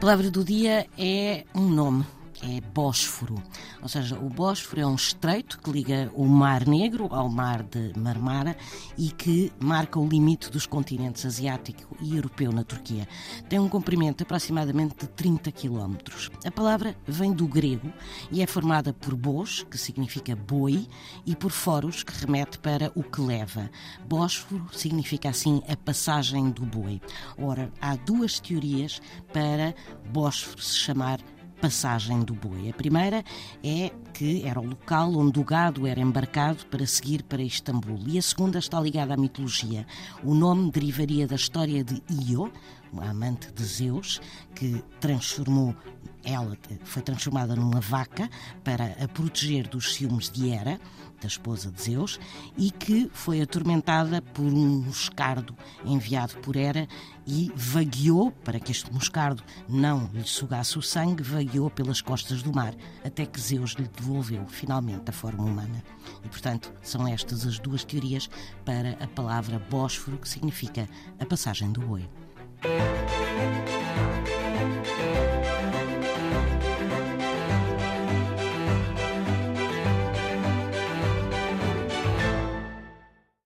palavra do dia é um nome é Bósforo. Ou seja, o Bósforo é um estreito que liga o Mar Negro ao Mar de Marmara e que marca o limite dos continentes asiático e europeu na Turquia. Tem um comprimento aproximadamente de 30 km. A palavra vem do grego e é formada por bos, que significa boi, e por foros, que remete para o que leva. Bósforo significa assim a passagem do boi. Ora, há duas teorias para Bósforo se chamar passagem do boi. A primeira é que era o local onde o gado era embarcado para seguir para Istambul. E a segunda está ligada à mitologia. O nome derivaria da história de Io, uma amante de Zeus, que transformou ela foi transformada numa vaca para a proteger dos ciúmes de Hera, da esposa de Zeus, e que foi atormentada por um moscardo enviado por Hera e vagueou, para que este moscardo não lhe sugasse o sangue, vagueou pelas costas do mar, até que Zeus lhe devolveu finalmente a forma humana. E, portanto, são estas as duas teorias para a palavra Bósforo, que significa a passagem do boi.